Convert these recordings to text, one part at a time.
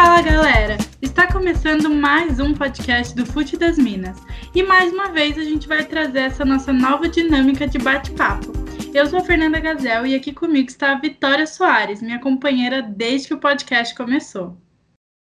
Fala galera! Está começando mais um podcast do Fute das Minas e mais uma vez a gente vai trazer essa nossa nova dinâmica de bate-papo. Eu sou a Fernanda Gazel e aqui comigo está a Vitória Soares, minha companheira desde que o podcast começou.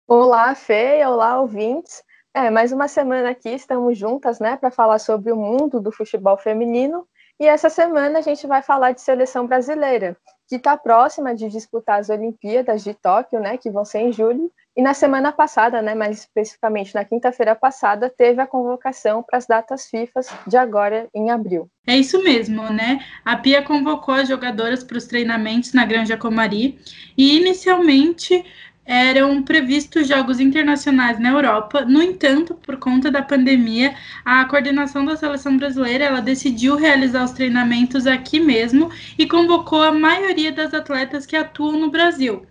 Olá, Fê, olá, ouvintes. É, mais uma semana aqui, estamos juntas, né, para falar sobre o mundo do futebol feminino. E essa semana a gente vai falar de seleção brasileira, que está próxima de disputar as Olimpíadas de Tóquio, né, que vão ser em julho. E na semana passada, né, mais especificamente na quinta-feira passada, teve a convocação para as datas FIFA de agora em abril. É isso mesmo, né? A Pia convocou as jogadoras para os treinamentos na Granja Comari e inicialmente eram previstos jogos internacionais na Europa. No entanto, por conta da pandemia, a coordenação da seleção brasileira ela decidiu realizar os treinamentos aqui mesmo e convocou a maioria das atletas que atuam no Brasil.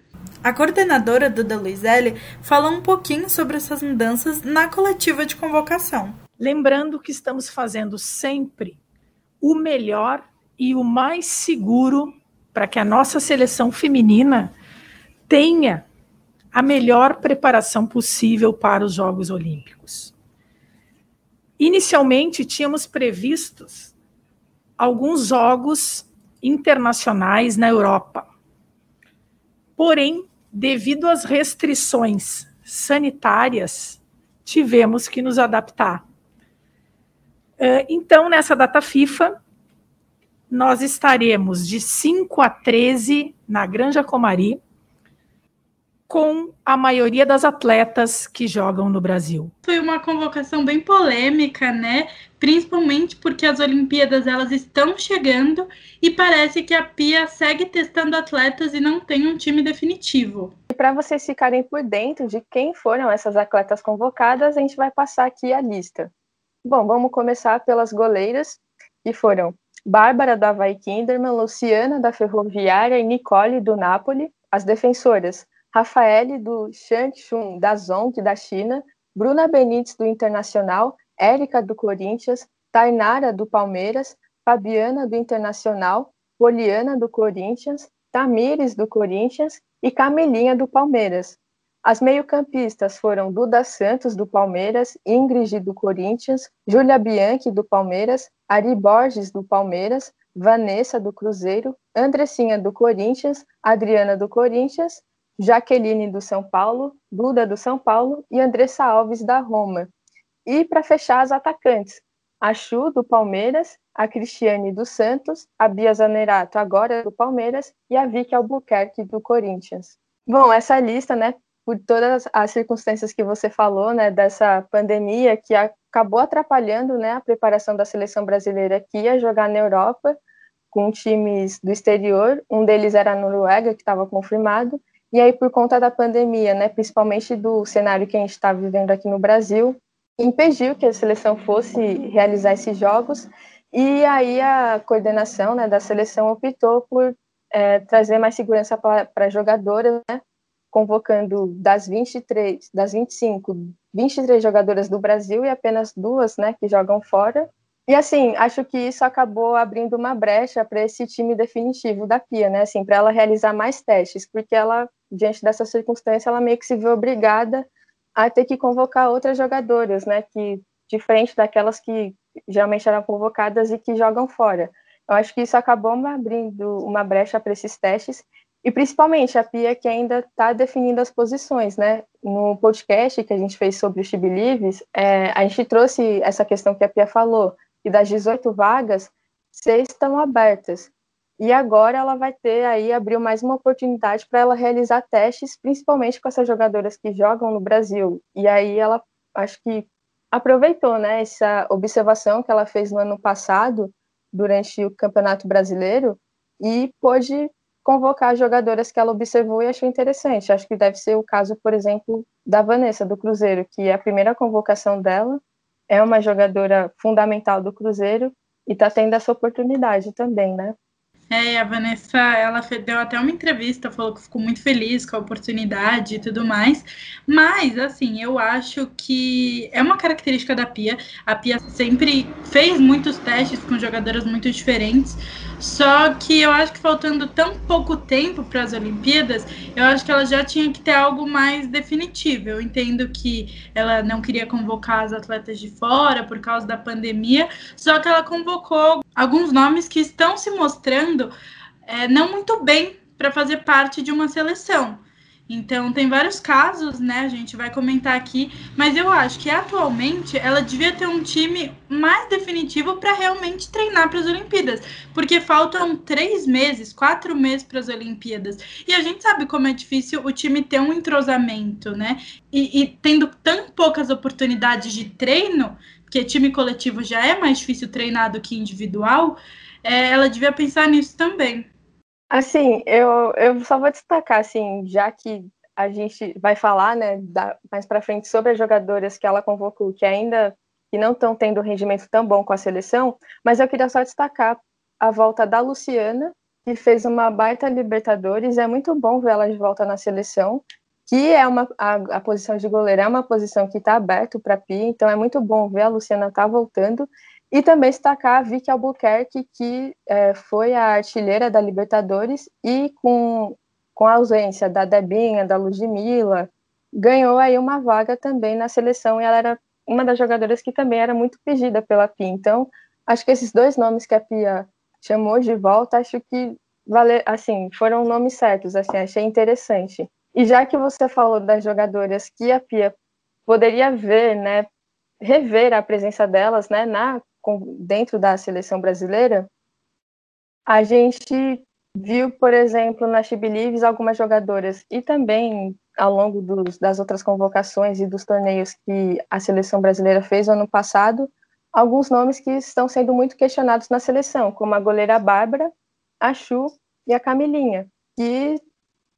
A coordenadora Duda Luizelli falou um pouquinho sobre essas mudanças na coletiva de convocação. Lembrando que estamos fazendo sempre o melhor e o mais seguro para que a nossa seleção feminina tenha a melhor preparação possível para os Jogos Olímpicos. Inicialmente, tínhamos previstos alguns jogos internacionais na Europa. Porém, devido às restrições sanitárias, tivemos que nos adaptar. Então, nessa data FIFA, nós estaremos de 5 a 13 na Granja Comari, com a maioria das atletas que jogam no Brasil. Foi uma convocação bem polêmica, né? Principalmente porque as Olimpíadas elas estão chegando e parece que a Pia segue testando atletas e não tem um time definitivo. E para vocês ficarem por dentro de quem foram essas atletas convocadas, a gente vai passar aqui a lista. Bom, vamos começar pelas goleiras, que foram Bárbara da Havaí Kinderman, Luciana da Ferroviária e Nicole do Napoli. As defensoras, Rafaele do Shangchun da Zong da China, Bruna Benítez do Internacional, Érica do Corinthians, Tainara do Palmeiras, Fabiana do Internacional, Poliana do Corinthians, Tamires do Corinthians e Camelinha do Palmeiras. As meio-campistas foram Duda Santos do Palmeiras, Ingrid do Corinthians, Júlia Bianchi do Palmeiras, Ari Borges do Palmeiras, Vanessa do Cruzeiro, Andressinha do Corinthians, Adriana do Corinthians Jaqueline do São Paulo, Duda do São Paulo e Andressa Alves da Roma. E para fechar as atacantes, a Chu do Palmeiras, a Cristiane do Santos, a Bia Zanerato agora do Palmeiras e a Vicky Albuquerque do Corinthians. Bom, essa lista, né, por todas as circunstâncias que você falou, né, dessa pandemia que acabou atrapalhando, né, a preparação da seleção brasileira que ia jogar na Europa com times do exterior, um deles era a Noruega, que estava confirmado, e aí, por conta da pandemia, né, principalmente do cenário que a gente está vivendo aqui no Brasil, impediu que a seleção fosse realizar esses jogos. E aí a coordenação né, da seleção optou por é, trazer mais segurança para jogadoras, né, convocando das 23, das 25, 23 jogadoras do Brasil e apenas duas né, que jogam fora. E assim, acho que isso acabou abrindo uma brecha para esse time definitivo da Pia, né? Assim, para ela realizar mais testes, porque ela, diante dessa circunstância, ela meio que se vê obrigada a ter que convocar outras jogadoras, né? Que diferente daquelas que geralmente eram convocadas e que jogam fora. Eu acho que isso acabou abrindo uma brecha para esses testes e principalmente a Pia que ainda está definindo as posições, né? No podcast que a gente fez sobre o She Believes, é, a gente trouxe essa questão que a Pia falou e das 18 vagas, seis estão abertas. E agora ela vai ter aí, abriu mais uma oportunidade para ela realizar testes, principalmente com essas jogadoras que jogam no Brasil. E aí ela, acho que aproveitou, né, essa observação que ela fez no ano passado, durante o Campeonato Brasileiro, e pôde convocar jogadoras que ela observou e achou interessante. Acho que deve ser o caso, por exemplo, da Vanessa, do Cruzeiro, que é a primeira convocação dela, é uma jogadora fundamental do Cruzeiro e está tendo essa oportunidade também, né? É, a Vanessa, ela deu até uma entrevista, falou que ficou muito feliz com a oportunidade e tudo mais. Mas, assim, eu acho que é uma característica da Pia. A Pia sempre fez muitos testes com jogadoras muito diferentes. Só que eu acho que faltando tão pouco tempo para as Olimpíadas, eu acho que ela já tinha que ter algo mais definitivo. Eu entendo que ela não queria convocar as atletas de fora por causa da pandemia, só que ela convocou alguns nomes que estão se mostrando é, não muito bem para fazer parte de uma seleção. Então, tem vários casos, né? A gente vai comentar aqui, mas eu acho que atualmente ela devia ter um time mais definitivo para realmente treinar para as Olimpíadas, porque faltam três meses, quatro meses para as Olimpíadas, e a gente sabe como é difícil o time ter um entrosamento, né? E, e tendo tão poucas oportunidades de treino, porque time coletivo já é mais difícil treinar do que individual, é, ela devia pensar nisso também. Assim, eu, eu só vou destacar, assim, já que a gente vai falar, né, da, mais para frente sobre as jogadoras que ela convocou, que ainda que não estão tendo rendimento tão bom com a seleção, mas eu queria só destacar a volta da Luciana, que fez uma baita Libertadores, é muito bom ver ela de volta na seleção, que é uma a, a posição de goleira é uma posição que está aberta para Pia, então é muito bom ver a Luciana tá voltando e também destacar a Vicky Albuquerque, que é, foi a artilheira da Libertadores e com, com a ausência da Debinha, da Ludmilla, ganhou aí uma vaga também na seleção e ela era uma das jogadoras que também era muito pedida pela Pia. Então, acho que esses dois nomes que a Pia chamou de volta, acho que vale, assim, foram nomes certos, assim, achei interessante. E já que você falou das jogadoras que a Pia poderia ver, né, rever a presença delas, né, na dentro da seleção brasileira, a gente viu, por exemplo, na Chibilives algumas jogadoras. E também ao longo dos, das outras convocações e dos torneios que a seleção brasileira fez no ano passado, alguns nomes que estão sendo muito questionados na seleção, como a goleira Bárbara, a Chu e a Camilinha, que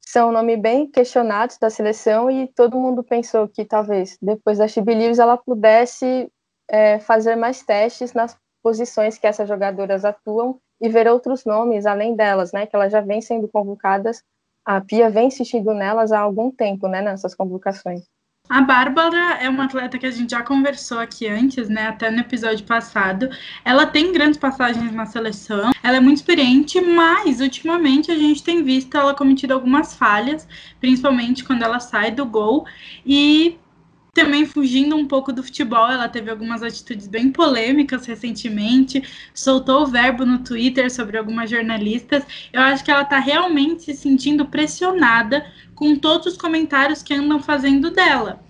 são nomes bem questionados da seleção e todo mundo pensou que talvez depois da Chibilives ela pudesse é, fazer mais testes nas posições que essas jogadoras atuam e ver outros nomes além delas, né? Que elas já vêm sendo convocadas, a Pia vem insistindo nelas há algum tempo, né? Nessas convocações. A Bárbara é uma atleta que a gente já conversou aqui antes, né? Até no episódio passado. Ela tem grandes passagens na seleção, ela é muito experiente, mas ultimamente a gente tem visto ela cometendo algumas falhas, principalmente quando ela sai do gol. E também fugindo um pouco do futebol, ela teve algumas atitudes bem polêmicas recentemente, soltou o verbo no Twitter sobre algumas jornalistas. Eu acho que ela está realmente se sentindo pressionada com todos os comentários que andam fazendo dela.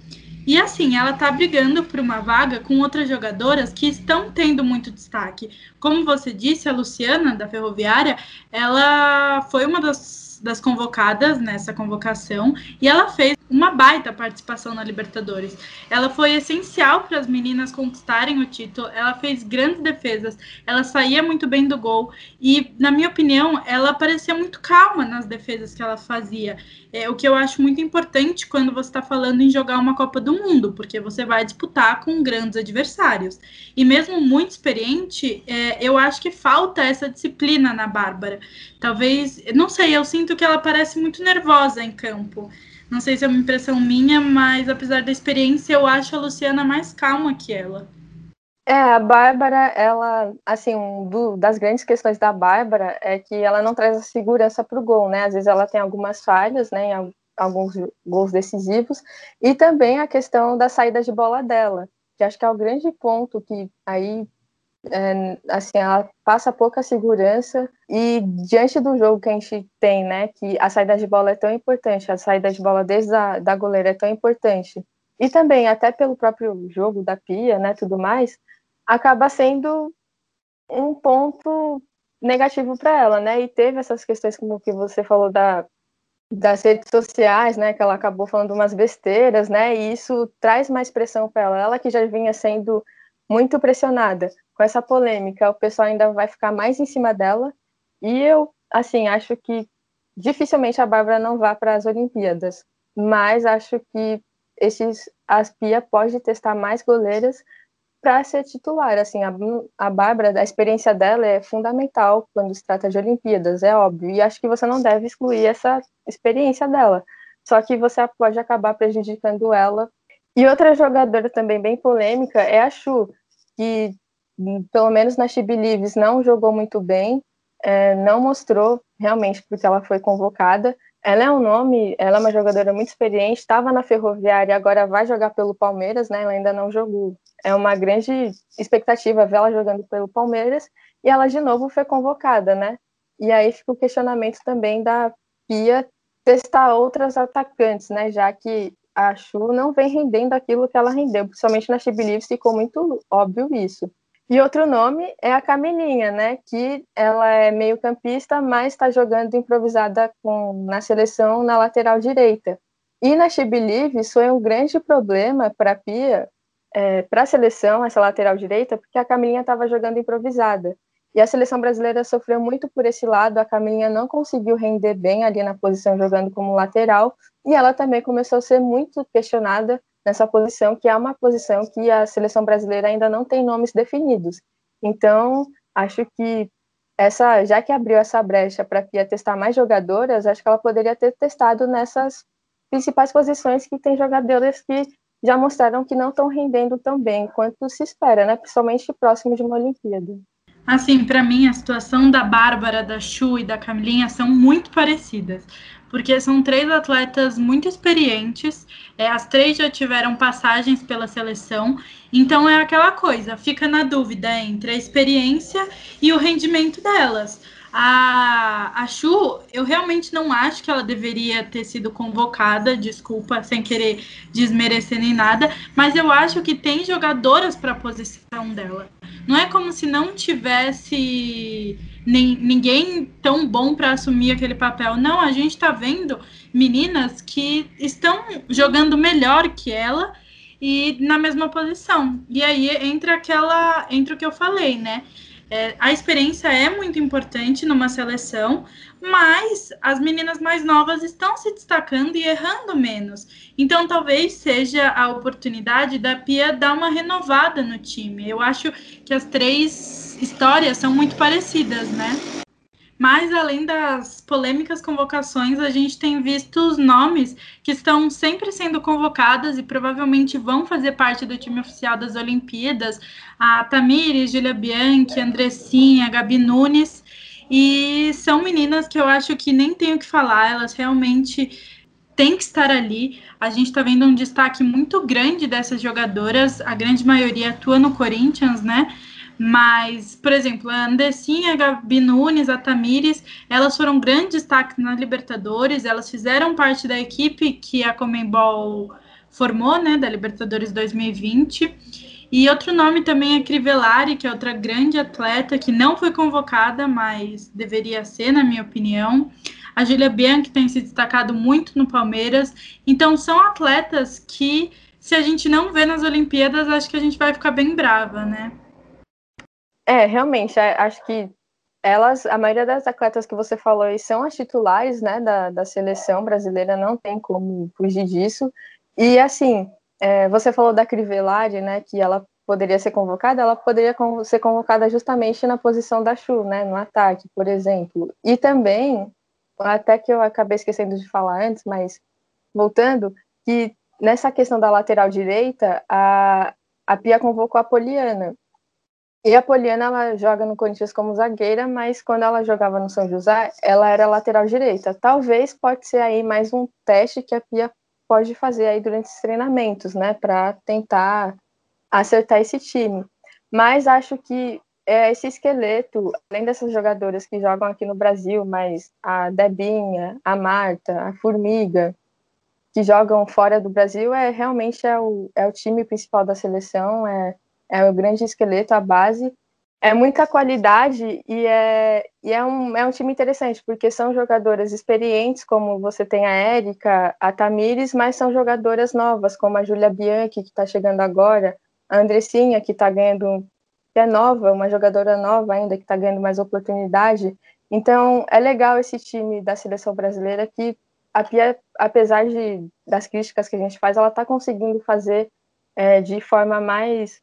E assim, ela tá brigando por uma vaga com outras jogadoras que estão tendo muito destaque. Como você disse, a Luciana, da Ferroviária, ela foi uma das das convocadas nessa convocação e ela fez uma baita participação na Libertadores. Ela foi essencial para as meninas conquistarem o título, ela fez grandes defesas, ela saía muito bem do gol e, na minha opinião, ela parecia muito calma nas defesas que ela fazia. É, o que eu acho muito importante quando você está falando em jogar uma Copa do Mundo, porque você vai disputar com grandes adversários. E mesmo muito experiente, é, eu acho que falta essa disciplina na Bárbara. Talvez, não sei, eu sinto que ela parece muito nervosa em campo. Não sei se é uma impressão minha, mas apesar da experiência, eu acho a Luciana mais calma que ela. É, a Bárbara, ela, assim, um do, das grandes questões da Bárbara é que ela não traz a segurança para o gol, né? Às vezes ela tem algumas falhas, né, em alguns gols decisivos, e também a questão da saída de bola dela, que acho que é o grande ponto que aí, é, assim, ela passa pouca segurança, e diante do jogo que a gente tem, né, que a saída de bola é tão importante, a saída de bola desde a da goleira é tão importante, e também até pelo próprio jogo da Pia, né, tudo mais, acaba sendo um ponto negativo para ela, né? E teve essas questões como que você falou da das redes sociais, né, que ela acabou falando umas besteiras, né, e isso traz mais pressão para ela. Ela que já vinha sendo muito pressionada com essa polêmica, o pessoal ainda vai ficar mais em cima dela. E eu, assim, acho que dificilmente a Bárbara não vá para as Olimpíadas, mas acho que esses a Pia pode testar mais goleiras para ser titular. Assim, a, a Bárbara, a experiência dela é fundamental quando se trata de Olimpíadas, é óbvio. E acho que você não deve excluir essa experiência dela. Só que você pode acabar prejudicando ela. E outra jogadora também bem polêmica é a Chu, que pelo menos na She Believes não jogou muito bem, é, não mostrou realmente porque ela foi convocada. Ela é um nome, ela é uma jogadora muito experiente, estava na Ferroviária, agora vai jogar pelo Palmeiras, né? Ela ainda não jogou. É uma grande expectativa ver ela jogando pelo Palmeiras e ela de novo foi convocada, né? E aí fica o questionamento também da Pia testar outras atacantes, né? Já que a Chu não vem rendendo aquilo que ela rendeu, principalmente na Chibilives ficou muito óbvio isso. E outro nome é a Camilinha, né? Que ela é meio campista, mas está jogando improvisada com, na seleção na lateral direita. E na She isso é um grande problema para a Pia, é, para a seleção, essa lateral direita, porque a Camilinha estava jogando improvisada. E a seleção brasileira sofreu muito por esse lado, a Camilinha não conseguiu render bem ali na posição jogando como lateral, e ela também começou a ser muito questionada nessa posição, que é uma posição que a seleção brasileira ainda não tem nomes definidos. Então, acho que essa, já que abriu essa brecha para a Pia testar mais jogadoras, acho que ela poderia ter testado nessas principais posições que tem jogadoras que já mostraram que não estão rendendo tão bem quanto se espera, né? Principalmente próximo de uma Olimpíada. Assim, para mim, a situação da Bárbara, da Chu e da Camilinha são muito parecidas porque são três atletas muito experientes, é, as três já tiveram passagens pela seleção, então é aquela coisa, fica na dúvida entre a experiência e o rendimento delas. A, a Chu, eu realmente não acho que ela deveria ter sido convocada, desculpa, sem querer desmerecer nem nada, mas eu acho que tem jogadoras para a posição dela. Não é como se não tivesse nem, ninguém tão bom para assumir aquele papel. Não, a gente está vendo meninas que estão jogando melhor que ela e na mesma posição. E aí entra aquela, entra o que eu falei, né? É, a experiência é muito importante numa seleção, mas as meninas mais novas estão se destacando e errando menos. Então, talvez seja a oportunidade da Pia dar uma renovada no time. Eu acho que as três histórias são muito parecidas, né? Mas além das polêmicas convocações, a gente tem visto os nomes que estão sempre sendo convocadas e provavelmente vão fazer parte do time oficial das Olimpíadas. A Tamires, Julia Bianchi, Andressinha, Gabi Nunes. E são meninas que eu acho que nem tenho que falar, elas realmente têm que estar ali. A gente está vendo um destaque muito grande dessas jogadoras, a grande maioria atua no Corinthians, né? Mas, por exemplo, a Andessinha, a Gabi Nunes, a Tamires, elas foram grandes destaques na Libertadores, elas fizeram parte da equipe que a Comembol formou, né, da Libertadores 2020. E outro nome também é Crivellari, que é outra grande atleta que não foi convocada, mas deveria ser, na minha opinião. A Julia Bianchi tem se destacado muito no Palmeiras. Então, são atletas que, se a gente não vê nas Olimpíadas, acho que a gente vai ficar bem brava, né? É, realmente, é, acho que elas, a maioria das atletas que você falou aí são as titulares, né, da, da seleção brasileira, não tem como fugir disso. E, assim, é, você falou da Crivellari, né, que ela poderia ser convocada, ela poderia ser convocada justamente na posição da Chu, né, no ataque, por exemplo. E também, até que eu acabei esquecendo de falar antes, mas voltando, que nessa questão da lateral direita, a, a Pia convocou a Poliana, e a Poliana, ela joga no Corinthians como zagueira, mas quando ela jogava no São José, ela era lateral direita. Talvez pode ser aí mais um teste que a Pia pode fazer aí durante os treinamentos, né, para tentar acertar esse time. Mas acho que é esse esqueleto, além dessas jogadoras que jogam aqui no Brasil, mas a Debinha, a Marta, a Formiga, que jogam fora do Brasil, é realmente é o, é o time principal da seleção, é é o grande esqueleto, a base. É muita qualidade e é, e é, um, é um time interessante, porque são jogadoras experientes, como você tem a Érica, a Tamires, mas são jogadoras novas, como a Julia Bianchi, que está chegando agora, a Andressinha, que está ganhando, que é nova, uma jogadora nova ainda, que está ganhando mais oportunidade. Então, é legal esse time da seleção brasileira que, a Pia, apesar de, das críticas que a gente faz, ela está conseguindo fazer é, de forma mais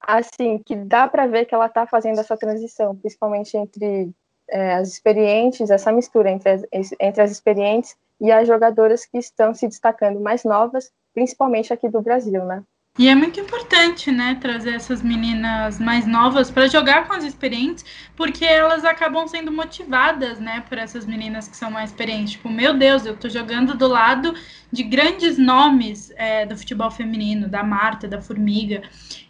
assim, que dá para ver que ela está fazendo essa transição, principalmente entre é, as experientes, essa mistura entre as, entre as experientes e as jogadoras que estão se destacando mais novas, principalmente aqui do Brasil, né? E é muito importante, né, trazer essas meninas mais novas para jogar com as experientes, porque elas acabam sendo motivadas, né, por essas meninas que são mais experientes. Tipo, meu Deus, eu tô jogando do lado de grandes nomes é, do futebol feminino, da Marta, da Formiga.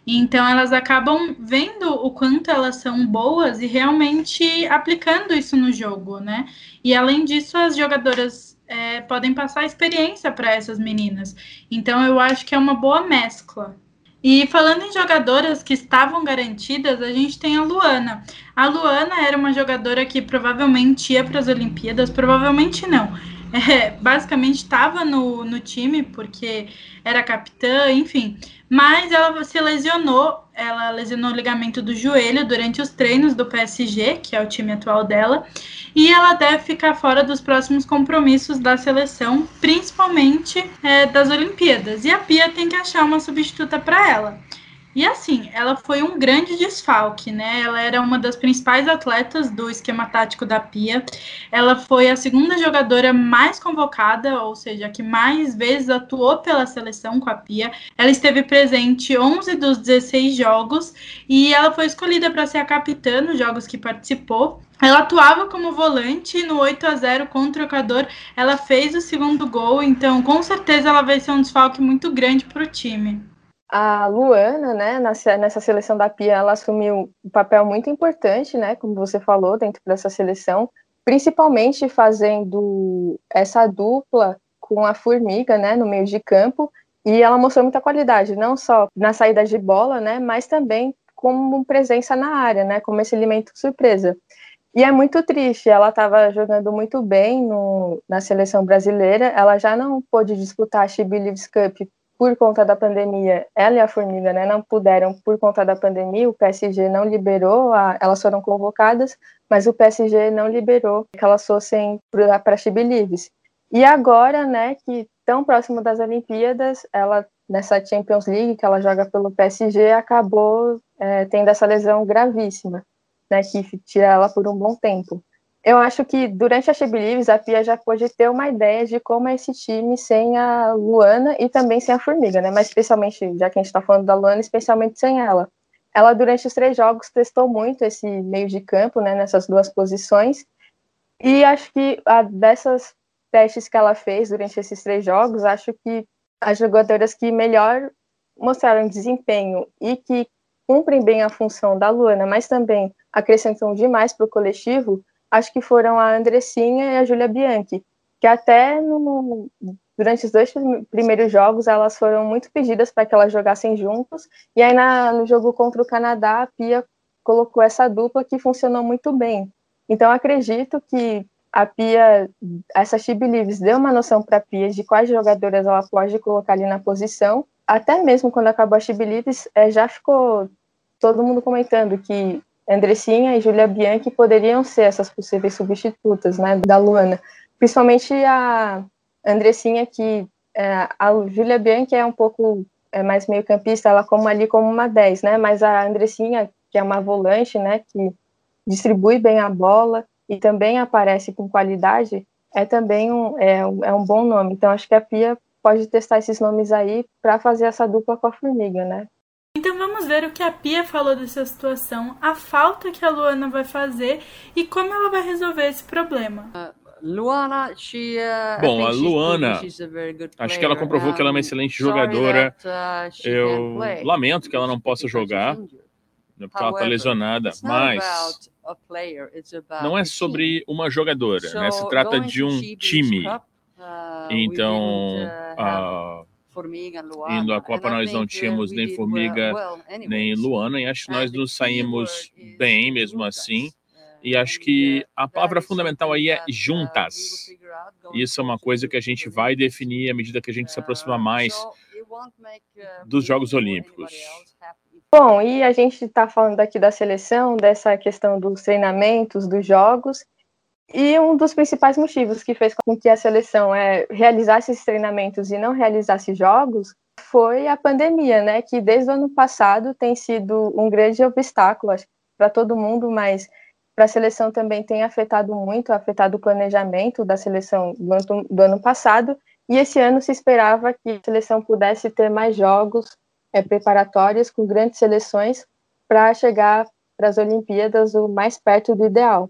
Então elas acabam vendo o quanto elas são boas e realmente aplicando isso no jogo, né? E além disso, as jogadoras é, podem passar experiência para essas meninas. Então eu acho que é uma boa mescla. E falando em jogadoras que estavam garantidas, a gente tem a Luana. A Luana era uma jogadora que provavelmente ia para as Olimpíadas, provavelmente não. É, basicamente estava no, no time, porque era capitã, enfim. Mas ela se lesionou, ela lesionou o ligamento do joelho durante os treinos do PSG, que é o time atual dela, e ela deve ficar fora dos próximos compromissos da seleção, principalmente é, das Olimpíadas. E a Pia tem que achar uma substituta para ela. E assim, ela foi um grande desfalque, né? Ela era uma das principais atletas do esquema tático da Pia. Ela foi a segunda jogadora mais convocada, ou seja, que mais vezes atuou pela seleção com a Pia. Ela esteve presente 11 dos 16 jogos e ela foi escolhida para ser a capitã nos jogos que participou. Ela atuava como volante no 8 a 0 contra o Equador. Ela fez o segundo gol, então com certeza ela vai ser um desfalque muito grande para o time a Luana, né, nessa seleção da Pia, ela assumiu um papel muito importante, né, como você falou, dentro dessa seleção, principalmente fazendo essa dupla com a Formiga, né, no meio de campo, e ela mostrou muita qualidade, não só na saída de bola, né, mas também como presença na área, né, como esse elemento surpresa. E é muito triste, ela estava jogando muito bem no, na seleção brasileira, ela já não pôde disputar a She Believes Cup por conta da pandemia, ela e a Formiga né, não puderam por conta da pandemia, o PSG não liberou, a, elas foram convocadas, mas o PSG não liberou que elas fossem para a Chibilives. E agora, né, que tão próximo das Olimpíadas, ela nessa Champions League que ela joga pelo PSG acabou é, tendo essa lesão gravíssima, né, que tira ela por um bom tempo eu acho que durante a She Believes, a Pia já pôde ter uma ideia de como é esse time sem a Luana e também sem a Formiga, né? Mas especialmente, já que a gente está falando da Luana, especialmente sem ela. Ela, durante os três jogos, testou muito esse meio de campo, né? Nessas duas posições. E acho que a, dessas testes que ela fez durante esses três jogos, acho que as jogadoras que melhor mostraram desempenho e que cumprem bem a função da Luana, mas também acrescentam demais para o coletivo, acho que foram a Andressinha e a Julia Bianchi, que até no, durante os dois primeiros jogos elas foram muito pedidas para que elas jogassem juntos, e aí na, no jogo contra o Canadá a Pia colocou essa dupla que funcionou muito bem. Então acredito que a Pia, essa She Believes deu uma noção para a Pia de quais jogadoras ela pode colocar ali na posição, até mesmo quando acabou a She Believes, é, já ficou todo mundo comentando que Andressinha e Julia Bianchi poderiam ser essas possíveis substitutas, né, da Luana. Principalmente a Andressinha, que é, a Julia Bianchi é um pouco é, mais meio campista, ela como ali como uma 10, né, mas a Andressinha, que é uma volante, né, que distribui bem a bola e também aparece com qualidade, é também um, é, é um bom nome. Então, acho que a Pia pode testar esses nomes aí para fazer essa dupla com a Formiga, né. Vamos ver o que a Pia falou dessa situação, a falta que a Luana vai fazer e como ela vai resolver esse problema. Luana, she, uh, Bom, a Luana, acho que ela comprovou que ela é uma excelente jogadora. Uh, Eu lamento que ela não possa jogar, né, porque ela está lesionada, mas não é sobre uma jogadora, né? Se trata de um time. Uh, então, uh, Formiga, Luana. Indo à Copa nós não tínhamos nem Formiga nem Luana, e acho que nós nos saímos bem mesmo assim. E acho que a palavra fundamental aí é uh, juntas. Isso é uma coisa que a gente vai definir à medida que a gente se aproxima uh, mais uh, dos Jogos Olímpicos. Bom, e a gente está falando aqui da seleção, dessa questão dos treinamentos, dos jogos, e um dos principais motivos que fez com que a seleção é, realizasse esses treinamentos e não realizasse jogos foi a pandemia, né? Que desde o ano passado tem sido um grande obstáculo para todo mundo, mas para a seleção também tem afetado muito, afetado o planejamento da seleção do ano, do ano passado. E esse ano se esperava que a seleção pudesse ter mais jogos é, preparatórios com grandes seleções para chegar para as Olimpíadas o mais perto do ideal.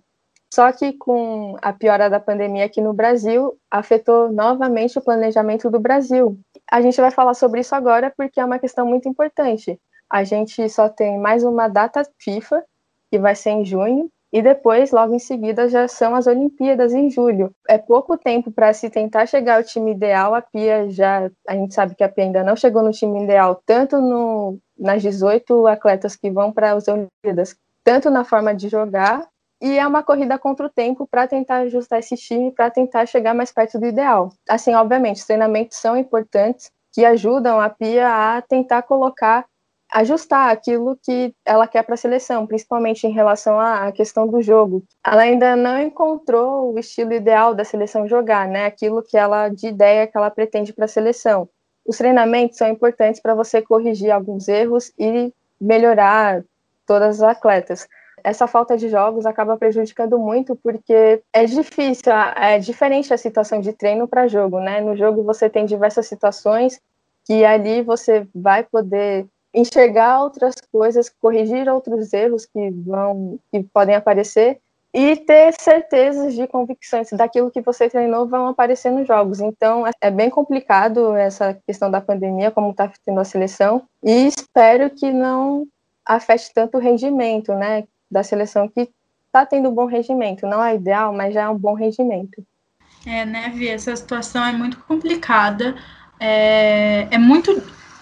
Só que com a piora da pandemia aqui no Brasil, afetou novamente o planejamento do Brasil. A gente vai falar sobre isso agora porque é uma questão muito importante. A gente só tem mais uma data FIFA, que vai ser em junho, e depois, logo em seguida, já são as Olimpíadas em julho. É pouco tempo para se tentar chegar ao time ideal. A Pia já, a gente sabe que a Pia ainda não chegou no time ideal, tanto no, nas 18 atletas que vão para as Olimpíadas, tanto na forma de jogar, e é uma corrida contra o tempo para tentar ajustar esse time, para tentar chegar mais perto do ideal. Assim, obviamente, os treinamentos são importantes, que ajudam a Pia a tentar colocar ajustar aquilo que ela quer para a seleção, principalmente em relação à questão do jogo. Ela ainda não encontrou o estilo ideal da seleção jogar, né? Aquilo que ela de ideia que ela pretende para a seleção. Os treinamentos são importantes para você corrigir alguns erros e melhorar todas as atletas. Essa falta de jogos acaba prejudicando muito porque é difícil, é diferente a situação de treino para jogo, né? No jogo você tem diversas situações que ali você vai poder enxergar outras coisas, corrigir outros erros que vão que podem aparecer e ter certezas de convicções daquilo que você treinou vão aparecer nos jogos. Então é bem complicado essa questão da pandemia, como está tendo a seleção, e espero que não afete tanto o rendimento, né, da seleção que está tendo um bom rendimento. Não é ideal, mas já é um bom rendimento. É, né, Vi, essa situação é muito complicada. É, é muito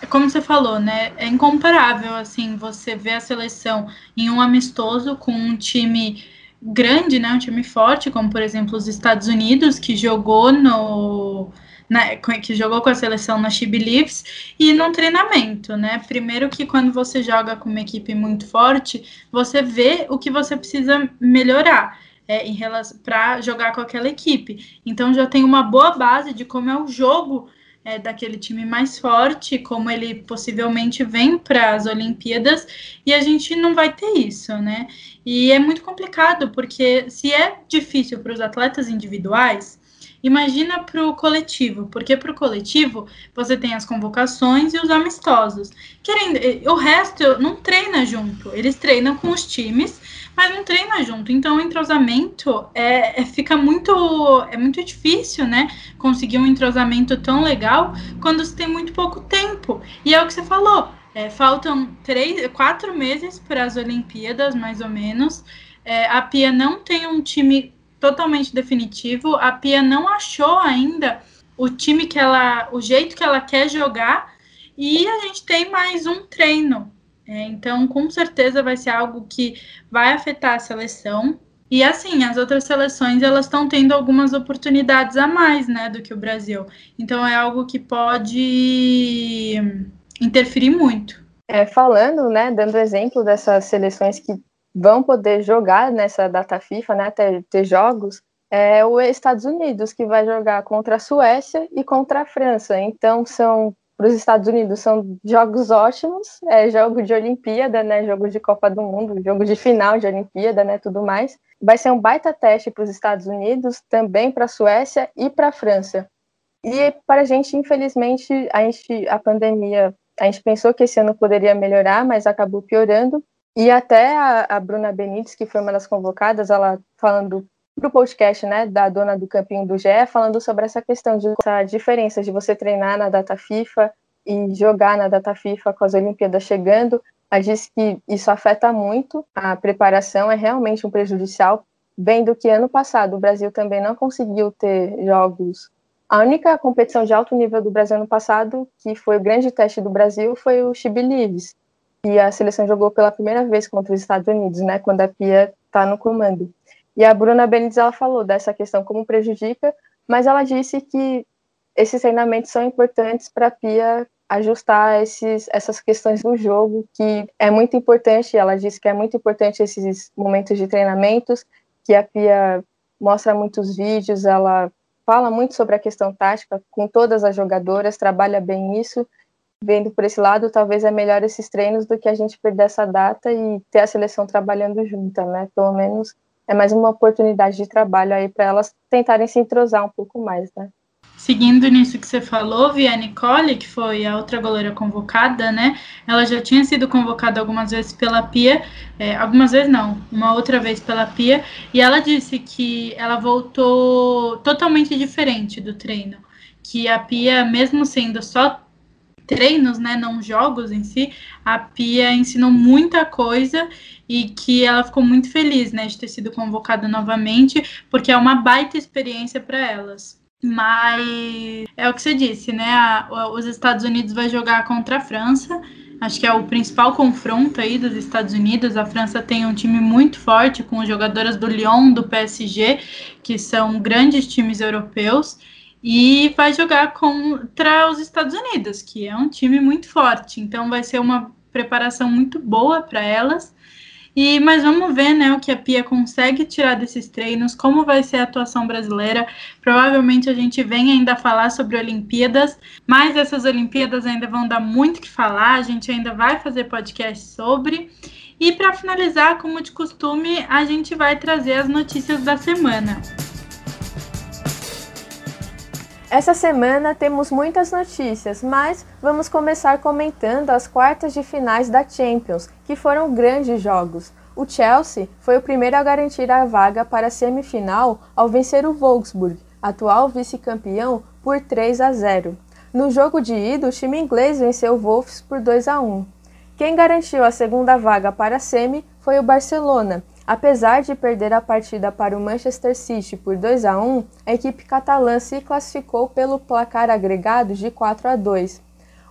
como você falou, né? É incomparável, assim, você vê a seleção em um amistoso com um time grande, né? Um time forte, como por exemplo os Estados Unidos, que jogou no. Na, que jogou com a seleção na She Believes e no treinamento, né? Primeiro que quando você joga com uma equipe muito forte, você vê o que você precisa melhorar. É, em relação para jogar com aquela equipe. Então já tem uma boa base de como é o jogo é, daquele time mais forte, como ele possivelmente vem para as Olimpíadas, e a gente não vai ter isso, né? E é muito complicado, porque se é difícil para os atletas individuais, imagina para o coletivo, porque para o coletivo você tem as convocações e os amistosos. Querendo, o resto não treina junto, eles treinam com os times mas não treina junto. Então, o entrosamento é, é, fica muito, é muito difícil, né? Conseguir um entrosamento tão legal quando você tem muito pouco tempo. E é o que você falou. É, faltam três, quatro meses para as Olimpíadas, mais ou menos. É, a Pia não tem um time totalmente definitivo. A Pia não achou ainda o time que ela, o jeito que ela quer jogar. E a gente tem mais um treino é, então, com certeza vai ser algo que vai afetar a seleção. E assim, as outras seleções elas estão tendo algumas oportunidades a mais, né, do que o Brasil. Então é algo que pode interferir muito. É, falando, né, dando exemplo dessas seleções que vão poder jogar nessa data FIFA, né, ter, ter jogos, é o Estados Unidos que vai jogar contra a Suécia e contra a França. Então são para os Estados Unidos são jogos ótimos, é jogo de Olimpíada, né, jogo de Copa do Mundo, jogo de final de Olimpíada, né, tudo mais. Vai ser um baita teste para os Estados Unidos, também para a Suécia e para a França. E para a gente, infelizmente, a, gente, a pandemia, a gente pensou que esse ano poderia melhorar, mas acabou piorando. E até a, a Bruna Benites, que foi uma das convocadas, ela falando para o podcast né, da dona do campinho do GE, falando sobre essa questão de essa diferença de você treinar na data FIFA e jogar na data FIFA com as Olimpíadas chegando. Ela disse que isso afeta muito a preparação, é realmente um prejudicial, vendo que ano passado o Brasil também não conseguiu ter jogos. A única competição de alto nível do Brasil ano passado, que foi o grande teste do Brasil, foi o Chibi Leaves, e a seleção jogou pela primeira vez contra os Estados Unidos, né, quando a Pia está no comando. E a Bruna Benítez ela falou dessa questão como prejudica, mas ela disse que esses treinamentos são importantes para a Pia ajustar esses, essas questões do jogo, que é muito importante, ela disse que é muito importante esses momentos de treinamentos, que a Pia mostra muitos vídeos, ela fala muito sobre a questão tática com todas as jogadoras, trabalha bem isso, vendo por esse lado, talvez é melhor esses treinos do que a gente perder essa data e ter a seleção trabalhando junta, né? Pelo menos é mais uma oportunidade de trabalho aí para elas tentarem se entrosar um pouco mais, né? Seguindo nisso que você falou, Via Nicole, que foi a outra goleira convocada, né? Ela já tinha sido convocada algumas vezes pela Pia, é, algumas vezes não, uma outra vez pela Pia, e ela disse que ela voltou totalmente diferente do treino. Que a Pia, mesmo sendo só treinos, né, não jogos em si, a Pia ensinou muita coisa e que ela ficou muito feliz, né, de ter sido convocada novamente, porque é uma baita experiência para elas. Mas é o que você disse, né? A, os Estados Unidos vai jogar contra a França. Acho que é o principal confronto aí dos Estados Unidos. A França tem um time muito forte com jogadoras do Lyon, do PSG, que são grandes times europeus, e vai jogar contra os Estados Unidos, que é um time muito forte. Então vai ser uma preparação muito boa para elas. E, mas vamos ver né, o que a Pia consegue tirar desses treinos, como vai ser a atuação brasileira. Provavelmente a gente vem ainda falar sobre Olimpíadas, mas essas Olimpíadas ainda vão dar muito que falar, a gente ainda vai fazer podcast sobre. E para finalizar, como de costume, a gente vai trazer as notícias da semana. Essa semana temos muitas notícias, mas vamos começar comentando as quartas de finais da Champions, que foram grandes jogos. O Chelsea foi o primeiro a garantir a vaga para a semifinal ao vencer o Wolfsburg, atual vice-campeão, por 3 a 0. No jogo de ida, o time inglês venceu o Wolves por 2 a 1. Quem garantiu a segunda vaga para a semi foi o Barcelona, Apesar de perder a partida para o Manchester City por 2 a 1, a equipe catalã se classificou pelo placar agregado de 4 a 2.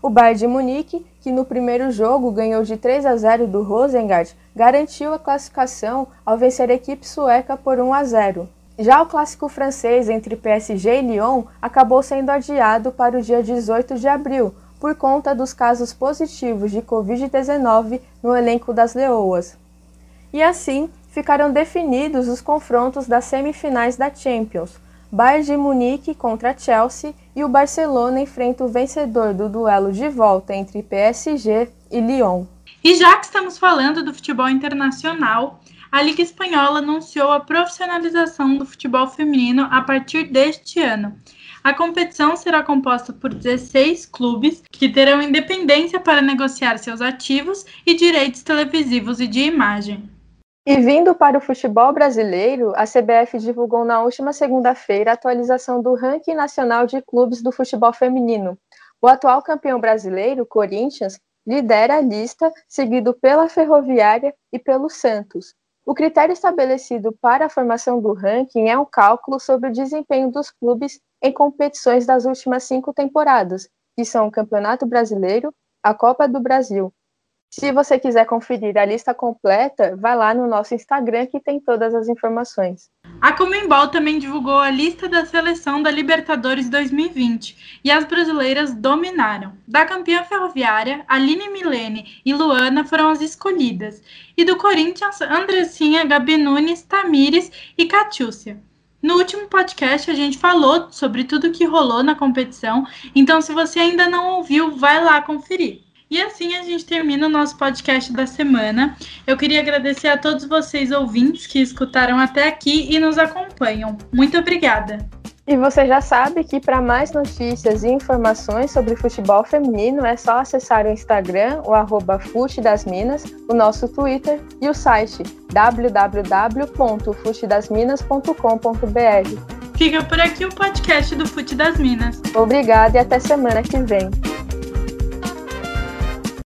O Bayern de Munique, que no primeiro jogo ganhou de 3 a 0 do Rosengard, garantiu a classificação ao vencer a equipe sueca por 1 a 0. Já o clássico francês entre PSG e Lyon acabou sendo adiado para o dia 18 de abril, por conta dos casos positivos de Covid-19 no elenco das Leoas. E assim, ficaram definidos os confrontos das semifinais da Champions. Bayern de Munique contra Chelsea e o Barcelona enfrenta o vencedor do duelo de volta entre PSG e Lyon. E já que estamos falando do futebol internacional, a Liga Espanhola anunciou a profissionalização do futebol feminino a partir deste ano. A competição será composta por 16 clubes que terão independência para negociar seus ativos e direitos televisivos e de imagem. E vindo para o futebol brasileiro, a CBF divulgou na última segunda-feira a atualização do ranking nacional de clubes do futebol feminino. O atual campeão brasileiro, Corinthians, lidera a lista, seguido pela Ferroviária e pelo Santos. O critério estabelecido para a formação do ranking é um cálculo sobre o desempenho dos clubes em competições das últimas cinco temporadas, que são o Campeonato Brasileiro, a Copa do Brasil, se você quiser conferir a lista completa, vai lá no nosso Instagram que tem todas as informações. A Comembol também divulgou a lista da seleção da Libertadores 2020 e as brasileiras dominaram. Da campeã ferroviária, Aline Milene e Luana foram as escolhidas, e do Corinthians, Andressinha, Gabi Nunes, Tamires e Catiúcia. No último podcast a gente falou sobre tudo que rolou na competição, então se você ainda não ouviu, vai lá conferir. E assim a gente termina o nosso podcast da semana. Eu queria agradecer a todos vocês ouvintes que escutaram até aqui e nos acompanham. Muito obrigada. E você já sabe que para mais notícias e informações sobre futebol feminino é só acessar o Instagram, o arroba das Minas, o nosso Twitter e o site www.futedasminas.com.br. Fica por aqui o podcast do Fute das Minas. Obrigada e até semana que vem.